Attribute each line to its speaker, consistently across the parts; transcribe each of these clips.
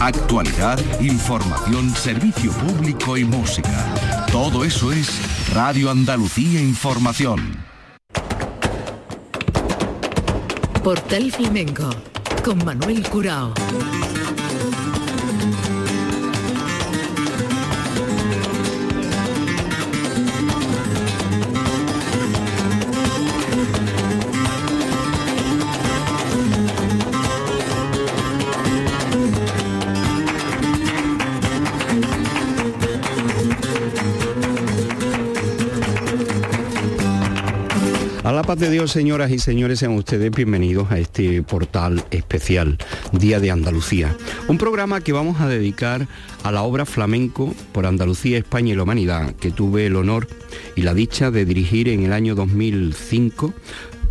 Speaker 1: Actualidad, información, servicio público y música. Todo eso es Radio Andalucía Información.
Speaker 2: Portal Flamenco con Manuel Curao.
Speaker 3: De Dios, señoras y señores, sean ustedes bienvenidos a este portal especial, Día de Andalucía. Un programa que vamos a dedicar a la obra flamenco por Andalucía, España y la Humanidad, que tuve el honor y la dicha de dirigir en el año 2005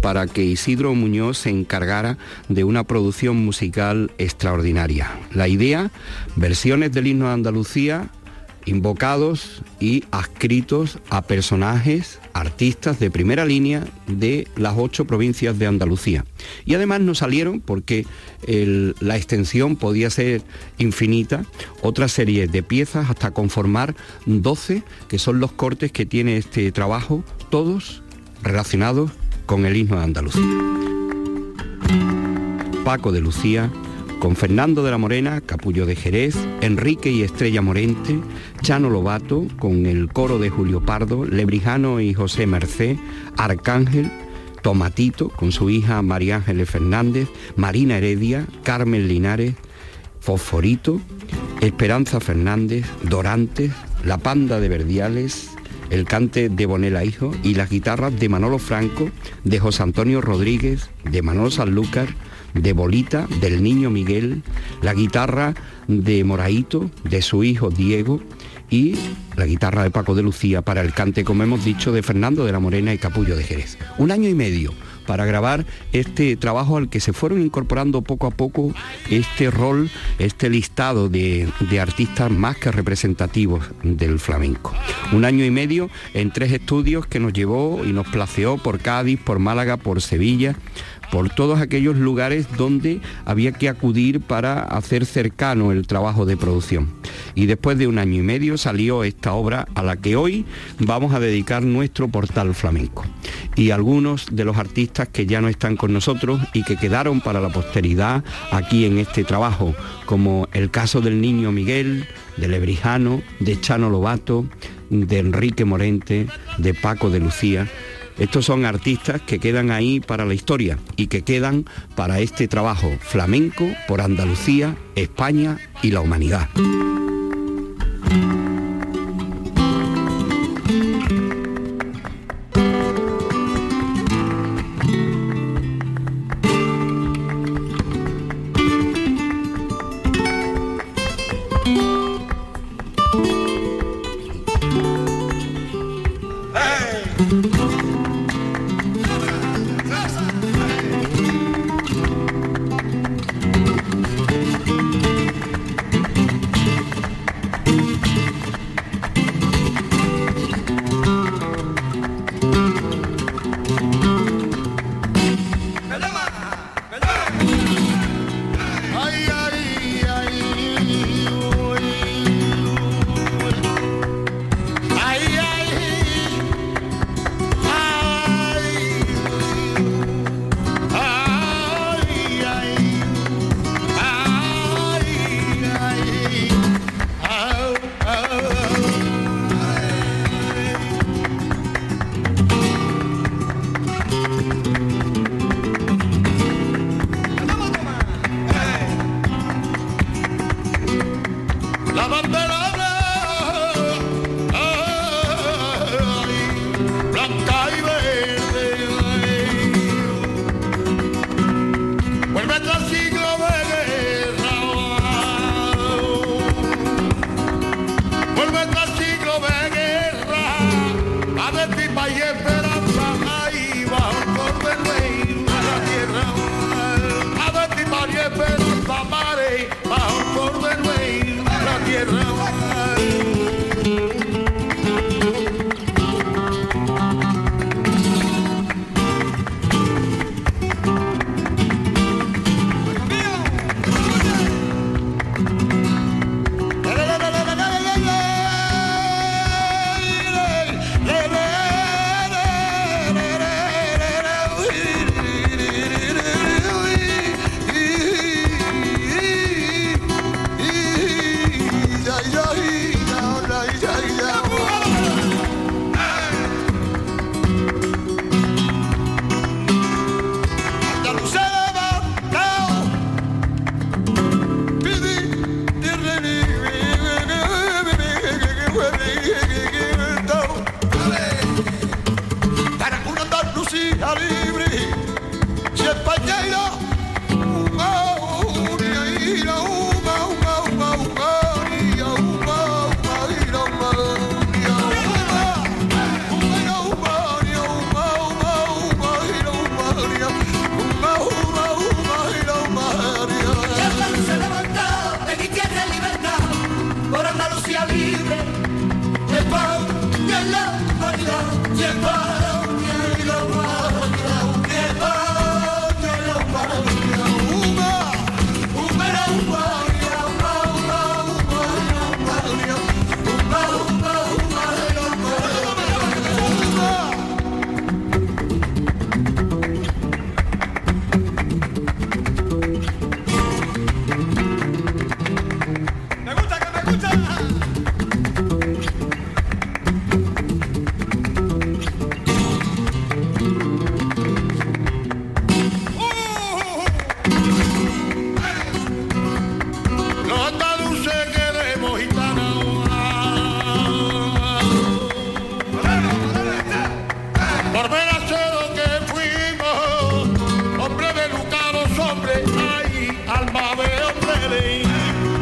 Speaker 3: para que Isidro Muñoz se encargara de una producción musical extraordinaria. La idea, versiones del himno de Andalucía invocados y adscritos a personajes, artistas de primera línea de las ocho provincias de Andalucía. Y además nos salieron, porque la extensión podía ser infinita, otra serie de piezas hasta conformar 12, que son los cortes que tiene este trabajo, todos relacionados con el himno de Andalucía. Paco de Lucía, con Fernando de la Morena, Capullo de Jerez, Enrique y Estrella Morente, Chano Lobato, con el coro de Julio Pardo, Lebrijano y José Mercé, Arcángel, Tomatito, con su hija María Ángeles Fernández, Marina Heredia, Carmen Linares, Fosforito, Esperanza Fernández, Dorantes, La Panda de Verdiales, el cante de Bonela Hijo y las guitarras de Manolo Franco, de José Antonio Rodríguez, de Manolo Sanlúcar, de Bolita, del niño Miguel, la guitarra de Moraito, de su hijo Diego y la guitarra de Paco de Lucía para el cante, como hemos dicho, de Fernando de la Morena y Capullo de Jerez. Un año y medio para grabar este trabajo al que se fueron incorporando poco a poco este rol, este listado de, de, artistas más que representativos del flamenco. Un año y medio en tres estudios que nos llevó y nos placeó por Cádiz, por Málaga, por Sevilla, por todos aquellos lugares donde había que acudir para hacer cercano el trabajo de producción. Y después de un año y medio salió esta obra a la que hoy vamos a dedicar nuestro portal flamenco. Y algunos de los artistas que ya no están con nosotros y que quedaron para la posteridad aquí en este trabajo, como el caso del niño Miguel, de Lebrijano, de Chano Lobato, de Enrique Morente, de Paco de Lucía, estos son artistas que quedan ahí para la historia y que quedan para este trabajo flamenco por Andalucía, España y la humanidad.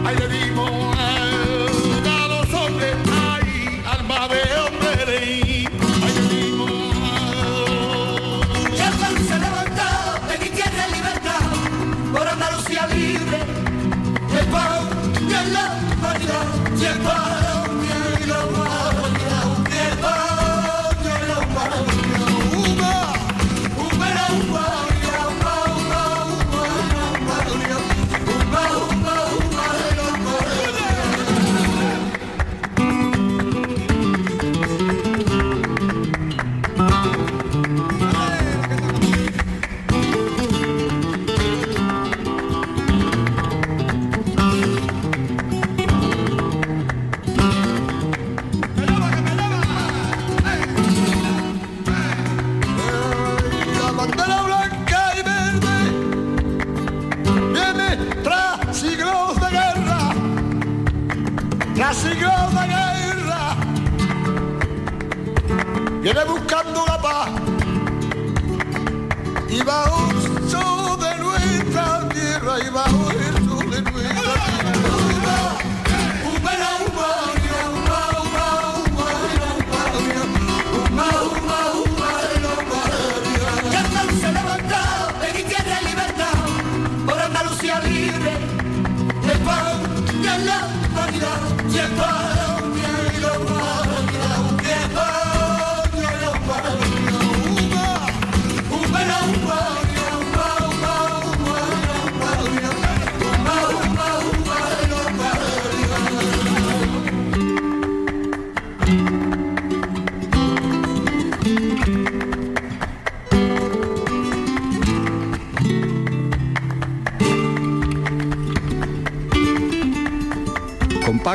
Speaker 4: I let him on.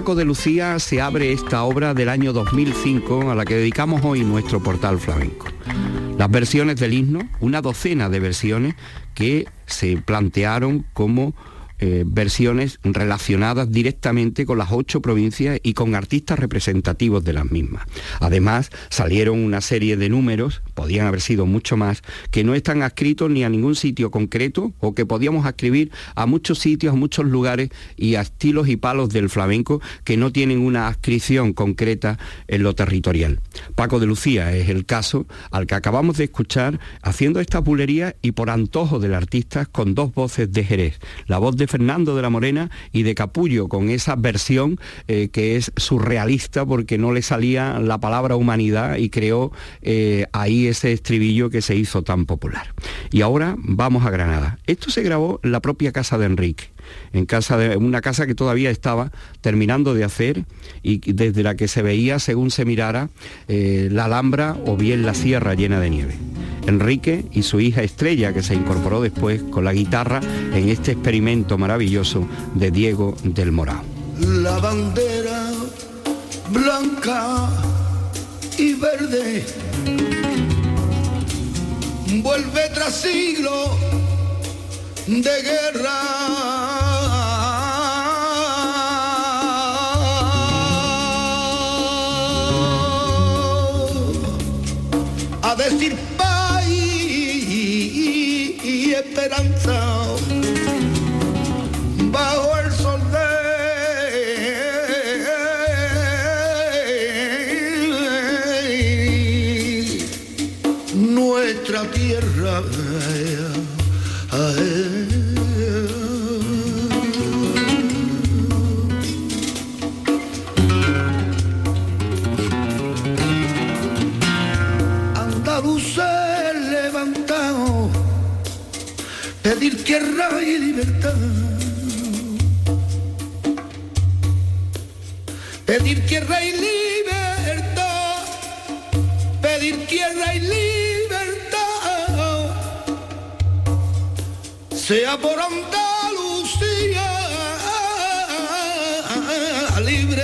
Speaker 3: Paco de Lucía se abre esta obra del año 2005 a la que dedicamos hoy nuestro portal flamenco. Las versiones del himno, una docena de versiones que se plantearon como eh, versiones relacionadas directamente con las ocho provincias y con artistas representativos de las mismas. Además, salieron una serie de números, podían haber sido mucho más, que no están adscritos ni a ningún sitio concreto o que podíamos escribir a muchos sitios, a muchos lugares y a estilos y palos del flamenco que no tienen una adscripción concreta en lo territorial. Paco de Lucía es el caso al que acabamos de escuchar haciendo esta bulería y por antojo del artista con dos voces de Jerez, la voz de Fernando de la Morena y de Capullo, con esa versión eh, que es surrealista porque no le salía la palabra humanidad y creó eh, ahí ese estribillo que se hizo tan popular. Y ahora vamos a Granada. Esto se grabó en la propia casa de Enrique en casa de una casa que todavía estaba terminando de hacer y desde la que se veía, según se mirara, eh, la Alhambra o bien la sierra llena de nieve. Enrique y su hija Estrella, que se incorporó después con la guitarra en este experimento maravilloso de Diego del Morao.
Speaker 4: La bandera blanca y verde vuelve tras siglo de guerra. Por Andalucía libre.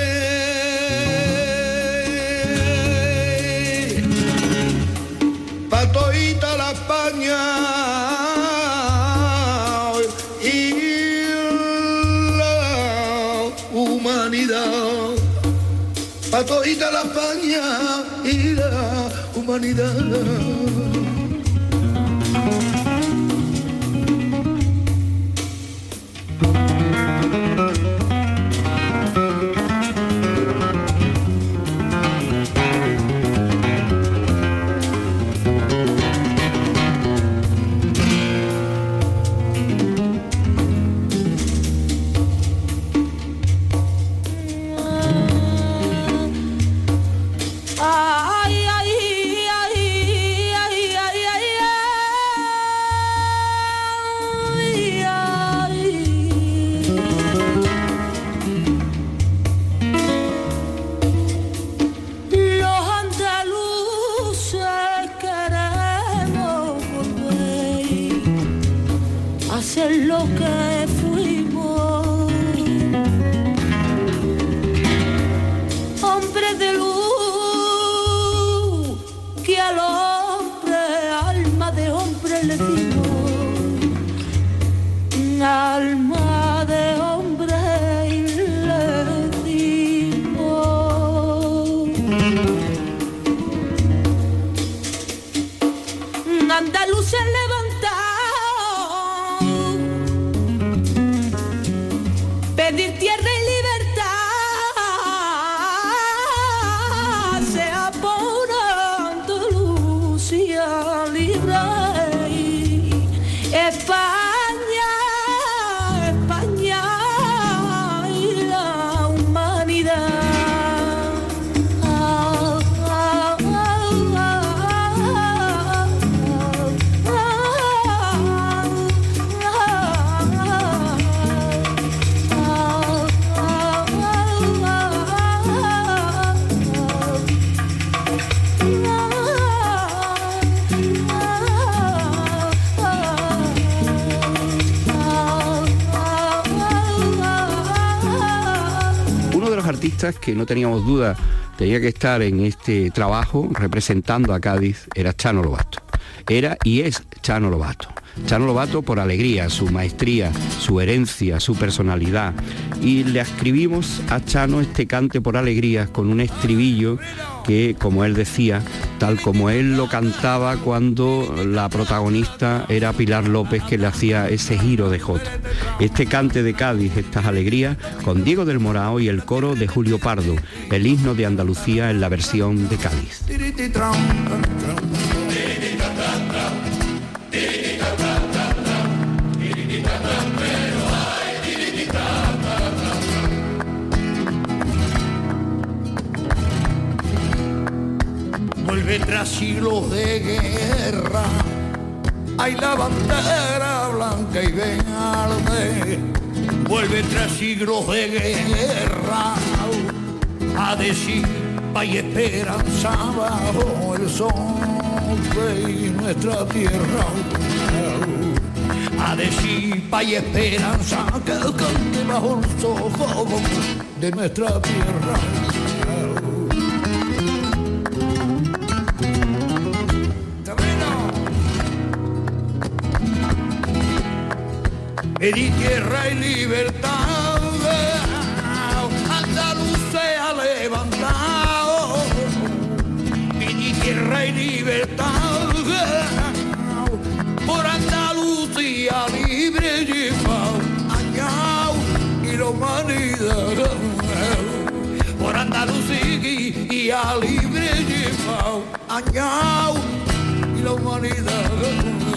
Speaker 4: Patoita la España. a toda la España y la humanidad.
Speaker 3: Que no teníamos duda tenía que estar en este trabajo representando a Cádiz era Chano Lobato. Era y es Chano Lobato. Chano Lobato por alegría, su maestría, su herencia, su personalidad. Y le escribimos a Chano este cante por alegría con un estribillo que, como él decía, tal como él lo cantaba cuando la protagonista era Pilar López que le hacía ese giro de Jota. Este cante de Cádiz, estas alegrías, con Diego del Morao y el coro de Julio Pardo, el himno de Andalucía en la versión de Cádiz.
Speaker 4: Vuelve tras siglos de guerra. Hay la bandera blanca y verde, vuelve tras siglos de guerra. A decir, hay esperanza bajo el sol de nuestra tierra. A decir, hay esperanza que cante bajo el sol de nuestra tierra. Pedí tierra y libertad, ha levantado. Pedí tierra y libertad, por Andalucía libre llevado, añao y la humanidad. Por Andalucía libre llevado, añao y la humanidad.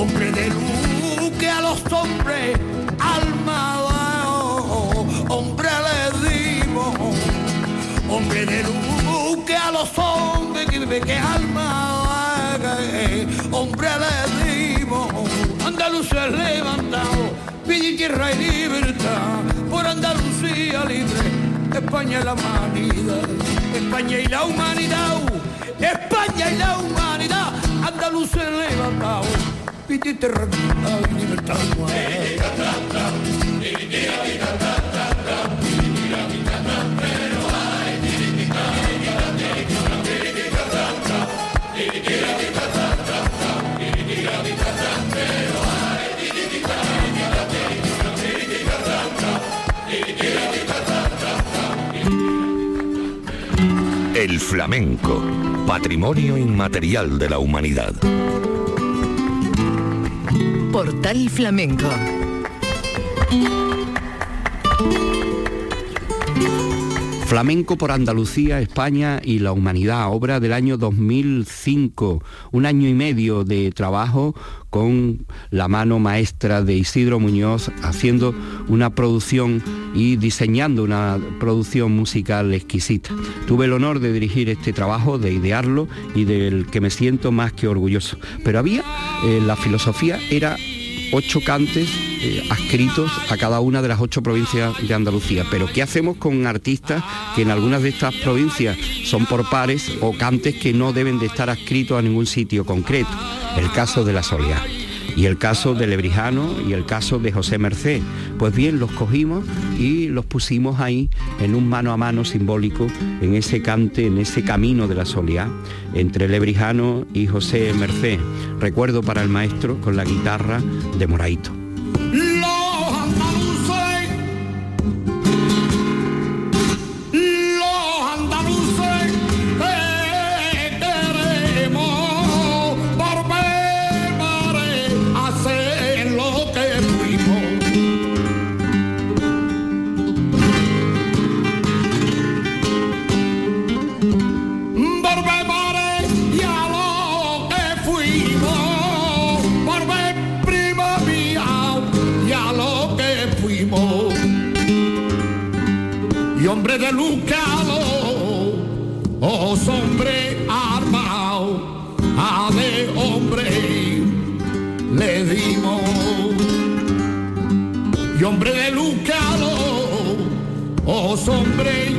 Speaker 4: Hombre de luz que a los hombres alma hombre le dimos. Hombre de luz que a los hombres que, que alma hombre le dimos, Andalucía levantado, pide tierra y libertad, por Andalucía libre, España y la humanidad, España y la humanidad, España y la humanidad, Andalucía levantado,
Speaker 1: El flamenco, patrimonio inmaterial de la humanidad.
Speaker 2: Portal Flamenco
Speaker 3: Flamenco por Andalucía, España y la Humanidad, obra del año 2005, un año y medio de trabajo con la mano maestra de Isidro Muñoz haciendo una producción
Speaker 4: y diseñando una producción musical exquisita. Tuve el honor de dirigir este trabajo, de idearlo y del que me siento más que orgulloso. Pero había, eh, la filosofía era ocho cantes eh, adscritos a cada una de las ocho provincias de Andalucía. Pero ¿qué hacemos con artistas que en algunas de estas provincias son por pares o cantes que no deben de estar adscritos a ningún sitio concreto? El caso de la Soleá y el caso de Lebrijano y el caso de José Merced. Pues bien, los cogimos y los pusimos ahí en un mano a mano simbólico, en ese cante, en ese camino de la soledad, entre Lebrijano y José Merced. Recuerdo para el maestro con la guitarra de Moraito.
Speaker 5: hombre denunciado, os hombre armado, a de hombre le dimos.
Speaker 3: Y hombre denunciado, os hombre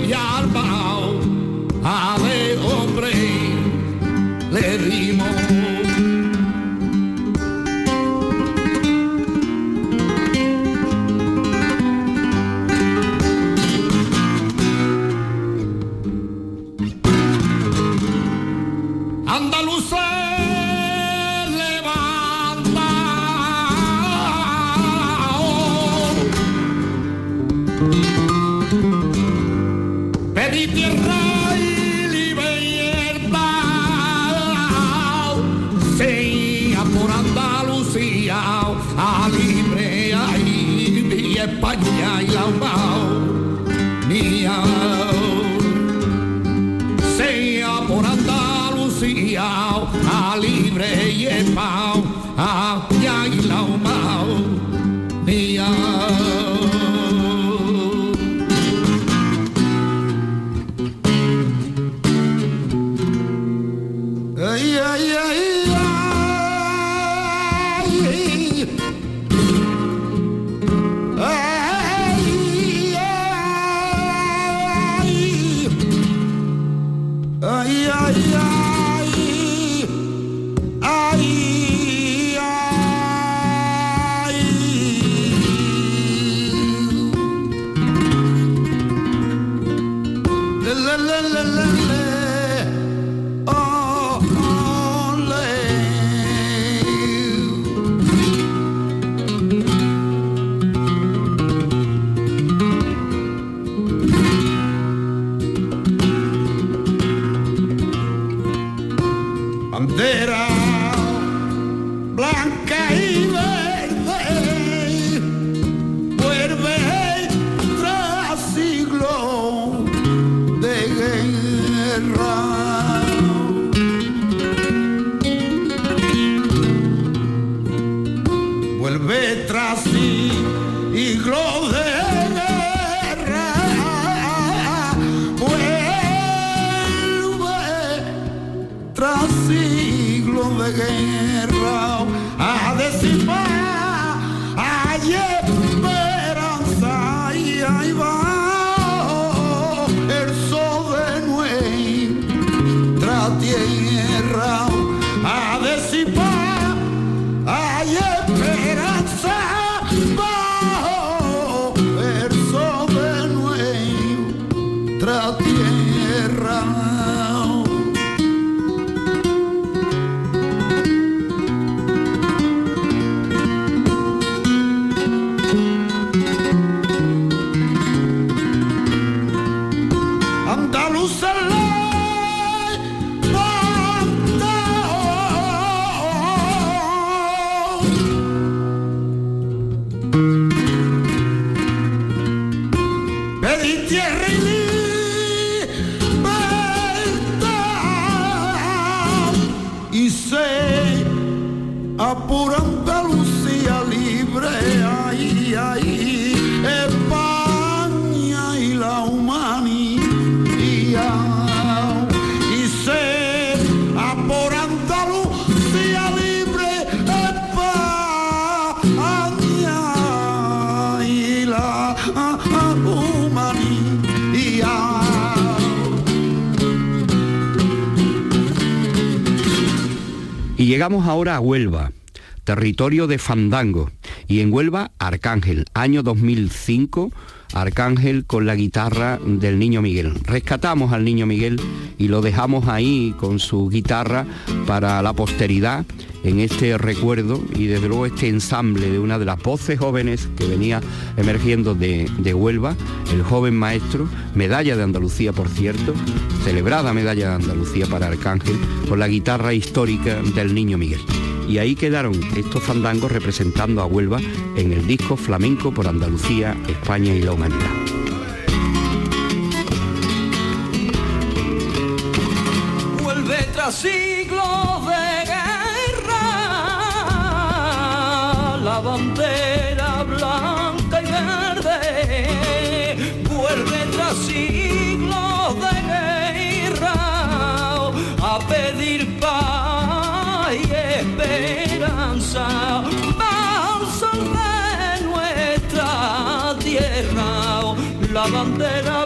Speaker 3: Bye. Llegamos ahora a Huelva, territorio de Fandango. Y en Huelva, Arcángel, año 2005 Arcángel con la guitarra del niño Miguel. Rescatamos al niño Miguel y lo dejamos ahí con su guitarra para la posteridad en este recuerdo y desde luego este ensamble de una de las voces jóvenes que venía emergiendo de, de Huelva, el joven maestro, medalla de Andalucía por cierto, celebrada medalla de Andalucía para Arcángel, con la guitarra histórica del niño Miguel y ahí quedaron estos fandangos representando a Huelva en el disco Flamenco por Andalucía, España y la Humanidad.
Speaker 5: Vuelve tras siglos de guerra la bandera blanca y verde. Vuelve tras siglos esperanza. Balsam de nuestra tierra, la bandera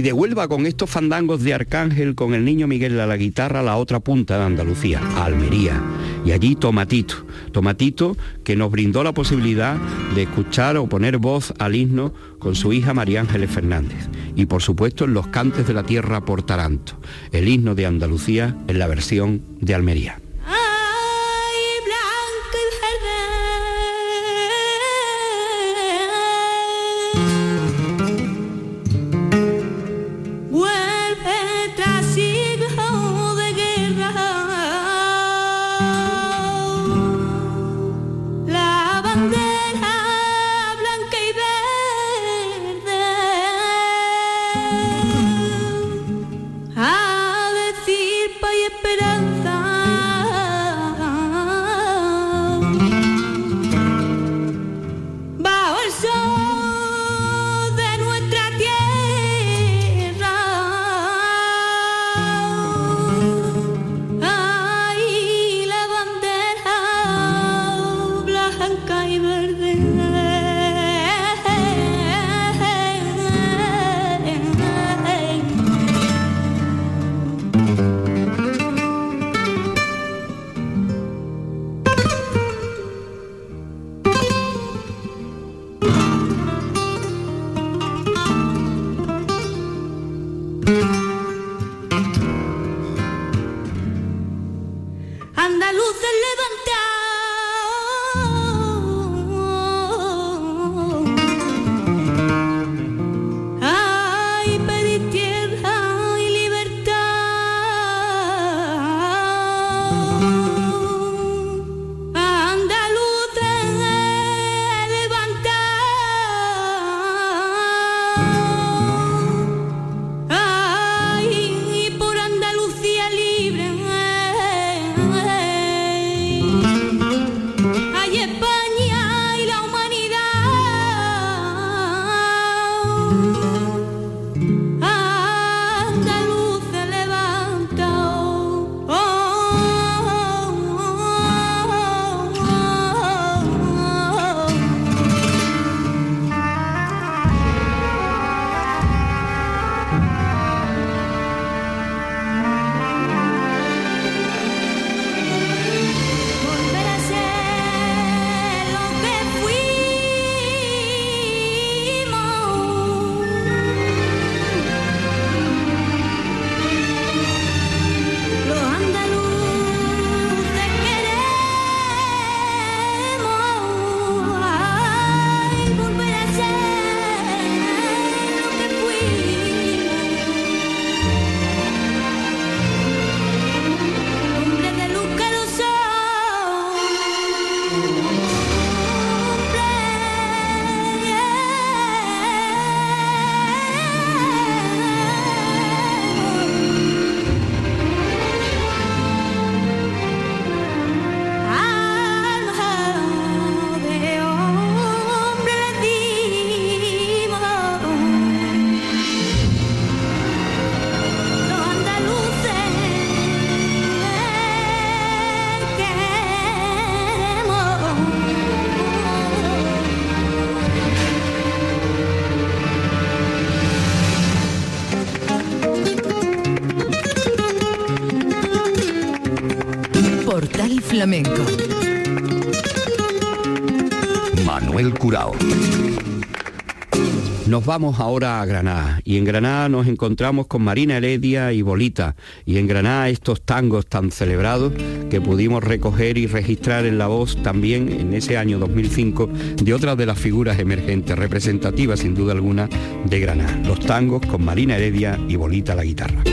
Speaker 5: Y de
Speaker 3: Huelva con estos fandangos de Arcángel, con el niño Miguel a la guitarra, a la otra punta de Andalucía, a Almería. Y allí Tomatito, Tomatito que nos brindó la posibilidad de escuchar o poner voz al himno con su hija María Ángeles Fernández. Y por supuesto en los cantes de la tierra por Taranto, el himno de Andalucía en la versión de Almería.
Speaker 2: Portal Flamenco.
Speaker 1: Manuel Curao.
Speaker 5: Nos vamos ahora a Granada y en Granada nos encontramos con Marina Heredia y Bolita y en Granada estos tangos tan celebrados que pudimos recoger y registrar en la voz también en ese año 2005 de otras de las figuras emergentes representativas sin duda alguna de Granada, los tangos con Marina Heredia y Bolita la guitarra.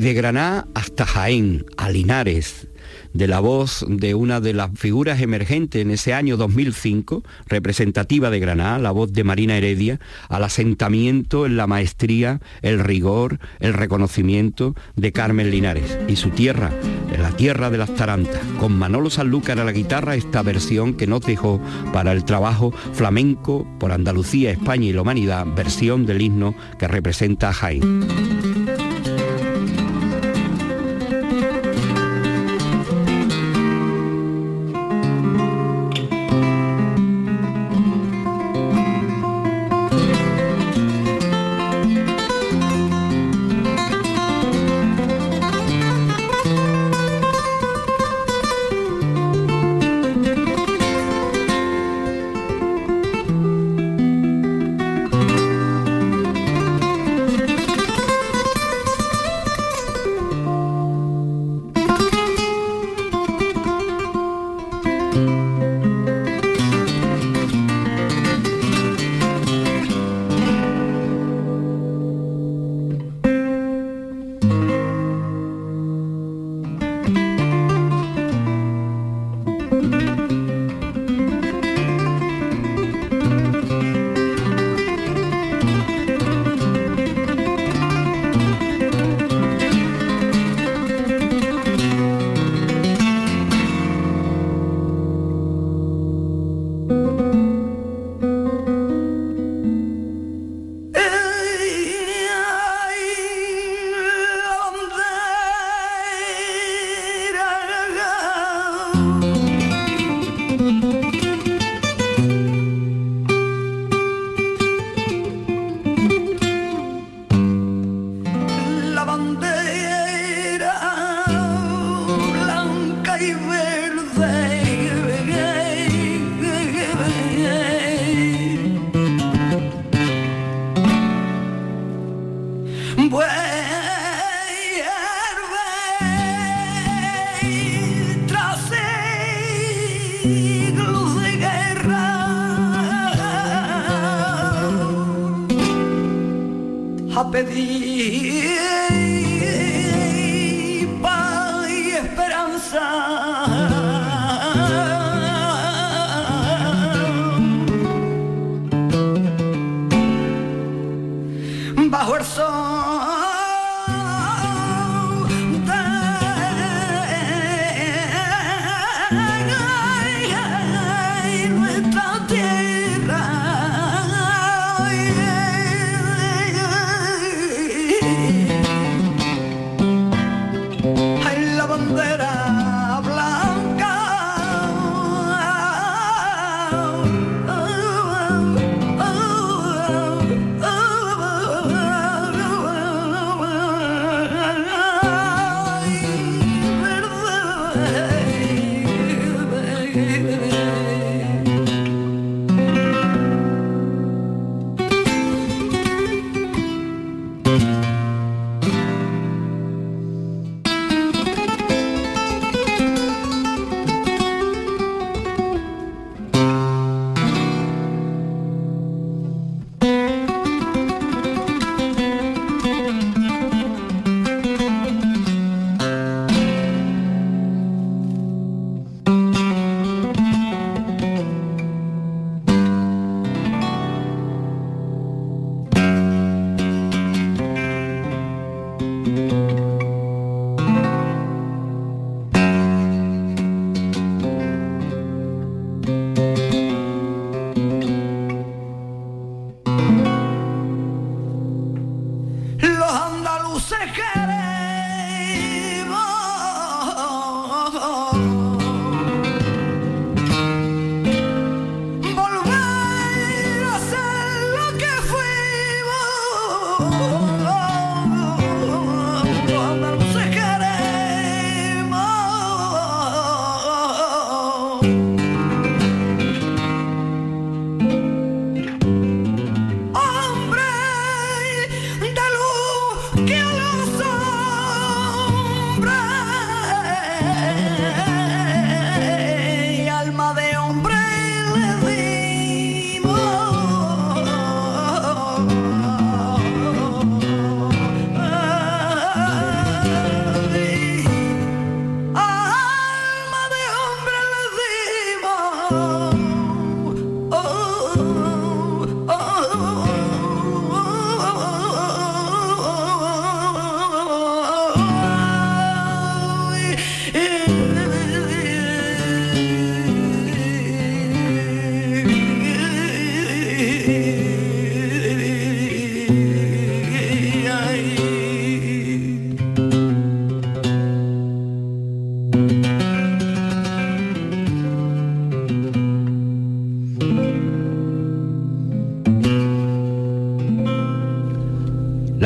Speaker 5: De Granada hasta Jaén, a Linares, de la voz de una de las figuras emergentes en ese año 2005, representativa de Granada, la voz de Marina Heredia, al asentamiento en la maestría, el rigor, el reconocimiento de Carmen Linares y su tierra, la tierra de las tarantas, con Manolo Sanlúcar a la guitarra, esta versión que nos dejó para el trabajo flamenco por Andalucía, España y la humanidad, versión del himno que representa a Jaén.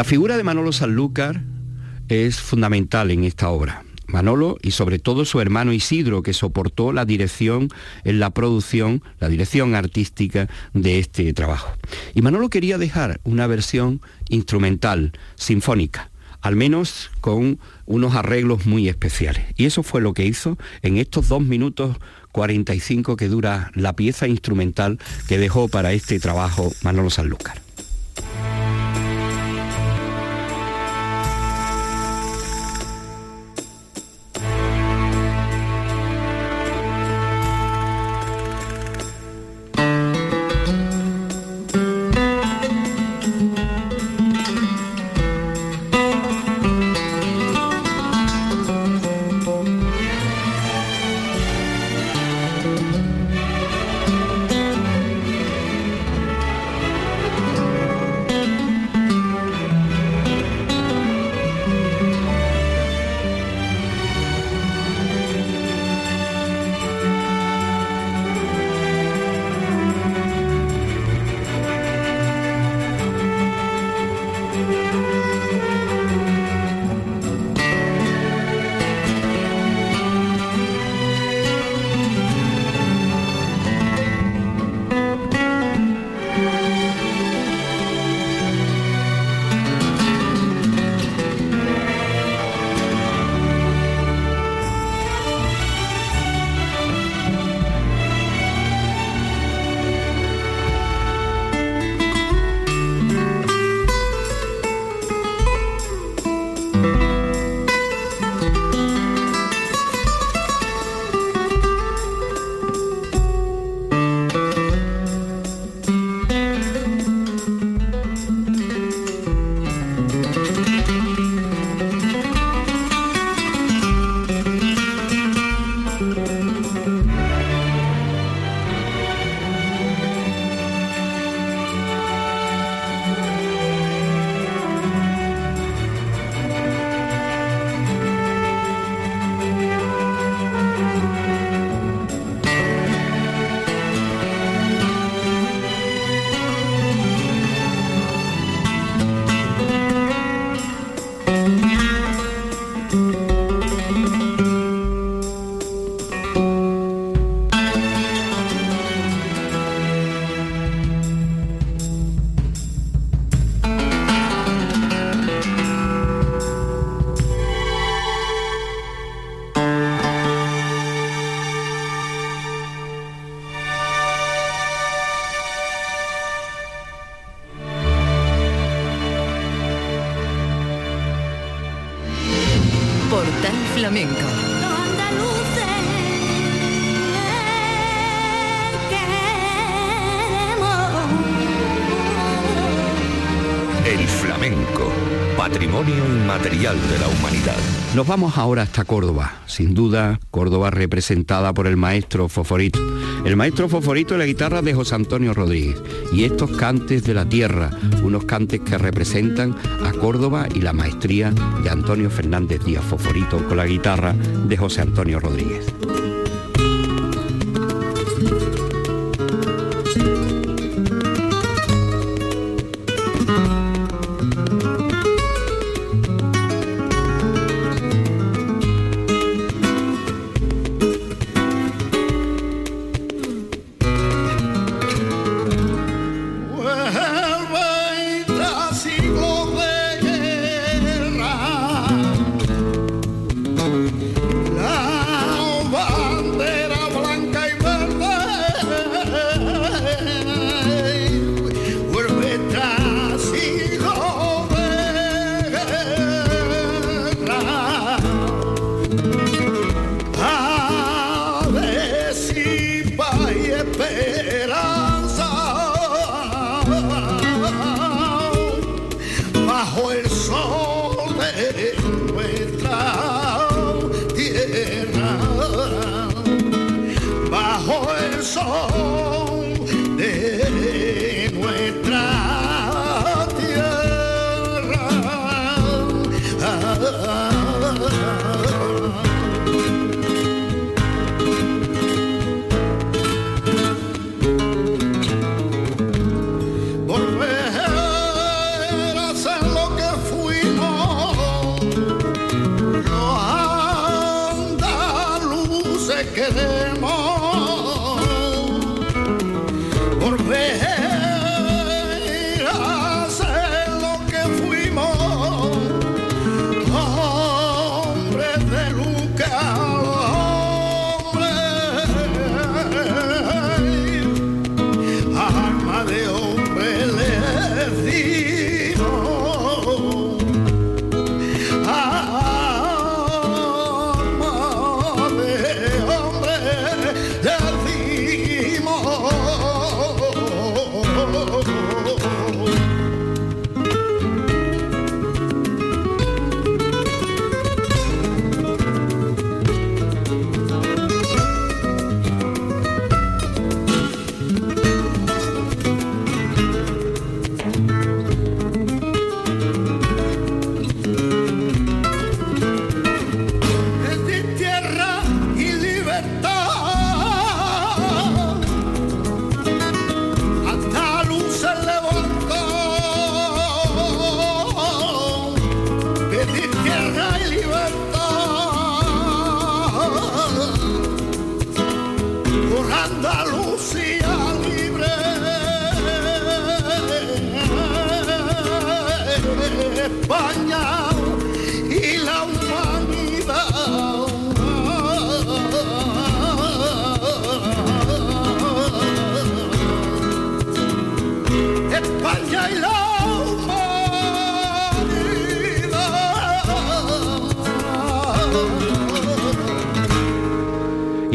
Speaker 3: Figura de Manolo Sanlúcar es fundamental en esta obra. Manolo y sobre todo su hermano Isidro, que soportó la dirección en la producción, la dirección artística de este trabajo. Y Manolo quería dejar una versión instrumental, sinfónica, al menos con unos arreglos muy especiales. Y eso fue lo que hizo en estos dos minutos 45 que dura la pieza instrumental que dejó para este trabajo Manolo Sanlúcar.
Speaker 2: Flamenco.
Speaker 5: Andaluces queremos.
Speaker 1: El flamenco, patrimonio inmaterial de la humanidad.
Speaker 4: Nos vamos ahora hasta Córdoba, sin duda Córdoba representada por el maestro Foforito. El maestro Foforito de la guitarra de José Antonio Rodríguez y estos cantes de la tierra, unos cantes que representan a Córdoba y la maestría de Antonio Fernández Díaz Foforito con la guitarra de José Antonio Rodríguez.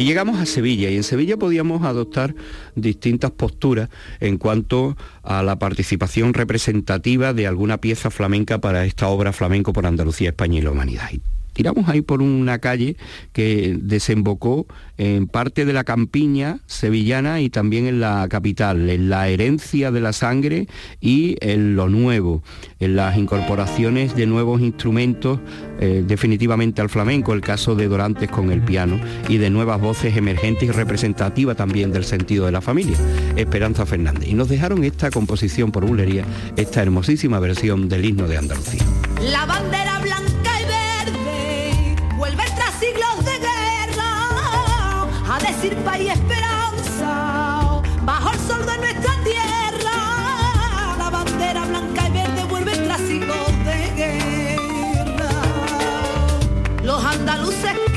Speaker 3: Y
Speaker 4: llegamos a Sevilla y en Sevilla podíamos adoptar distintas posturas en cuanto a la participación representativa de alguna pieza flamenca para esta obra flamenco por Andalucía, España y la humanidad. Tiramos ahí por una calle que desembocó en parte de la campiña sevillana y también en la capital, en la herencia de la sangre y en lo nuevo, en las incorporaciones de nuevos instrumentos eh, definitivamente al flamenco, el caso de Dorantes con el piano y de nuevas voces emergentes y representativas también del sentido de la familia, Esperanza Fernández. Y nos dejaron esta composición por bulería, esta hermosísima versión del himno de Andalucía.
Speaker 5: La bandera a decir paz y esperanza bajo el sol de nuestra tierra. La bandera blanca y verde vuelve siglos de guerra. Los andaluces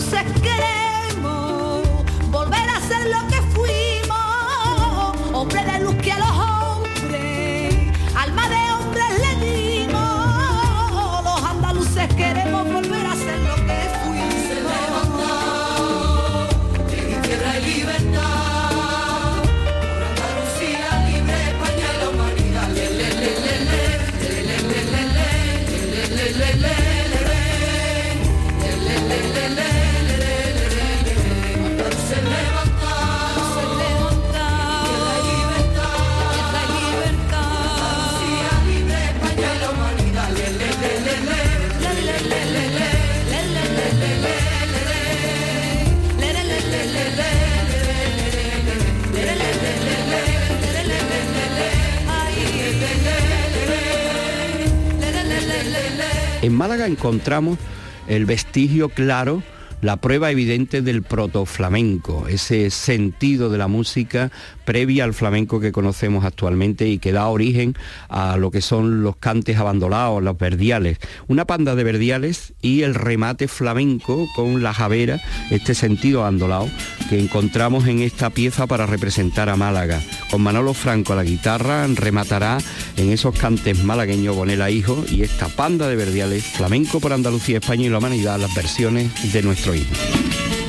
Speaker 5: Você
Speaker 3: En Málaga encontramos el vestigio claro la prueba evidente del protoflamenco, ese sentido de la música previa al flamenco que conocemos actualmente y que da origen a lo que son los cantes abandonados, los verdiales. Una panda de verdiales y el remate flamenco con la javera, este sentido andolao que encontramos en esta pieza para representar a Málaga. Con Manolo Franco a la guitarra rematará en esos cantes malagueños Bonela Hijo y esta panda de verdiales flamenco por Andalucía, España y la humanidad, las versiones de nuestro hijo.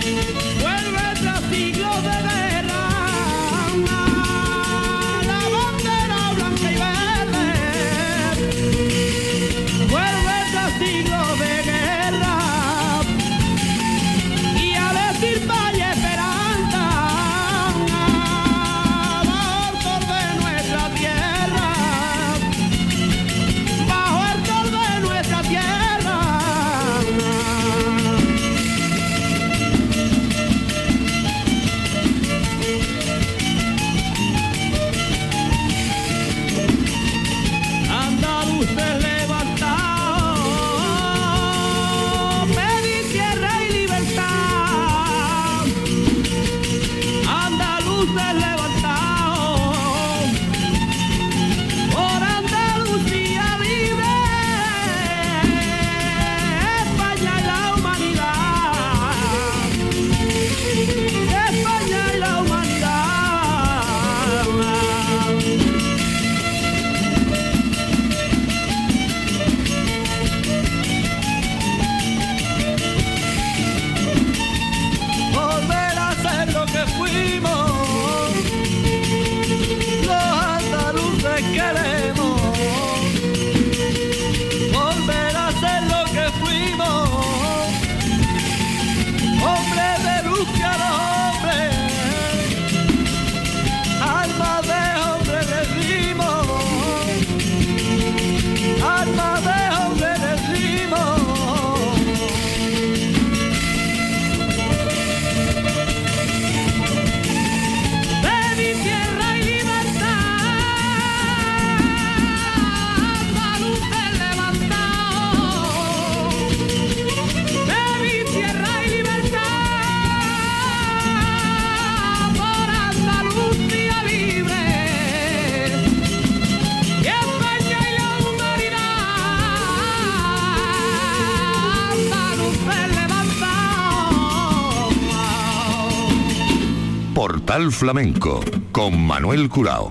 Speaker 4: Portal Flamenco con Manuel Curao.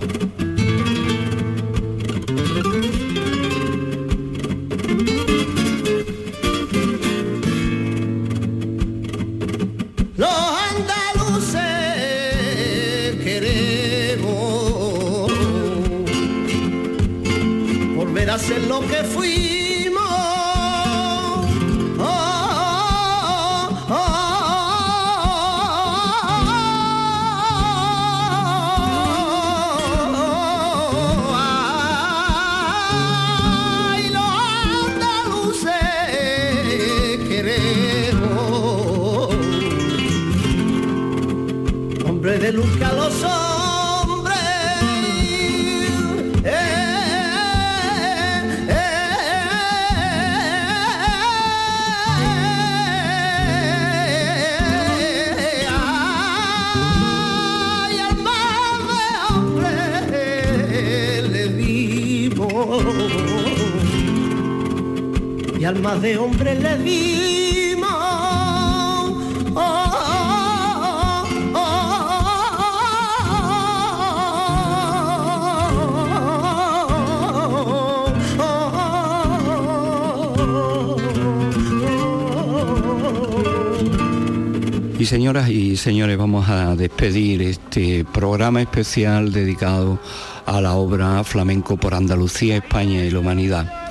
Speaker 6: Y
Speaker 3: señoras y señores, vamos a despedir este programa especial dedicado a la obra Flamenco por Andalucía, España y la Humanidad,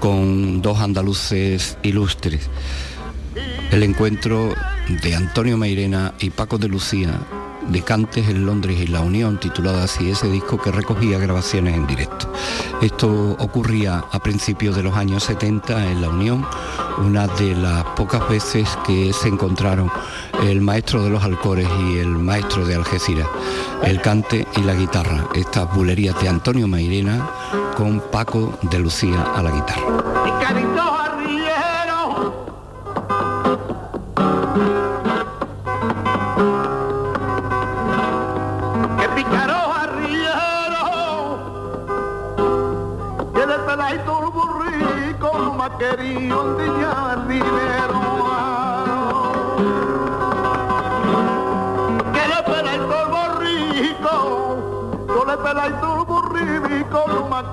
Speaker 3: con dos andaluces ilustres. El encuentro de Antonio Mairena y Paco de Lucía, de Cantes en Londres y La Unión, titulado así ese disco que recogía grabaciones en directo. Esto ocurría a principios de los años 70 en La Unión, una de las pocas veces que se encontraron el maestro de los Alcores y el maestro de Algeciras, el cante y la guitarra, estas bulerías de Antonio Mairena con Paco de Lucía a la guitarra.
Speaker 7: Querido endiñar dinero. Que le peladito el burrico. Yo le peladito el burrico no me ha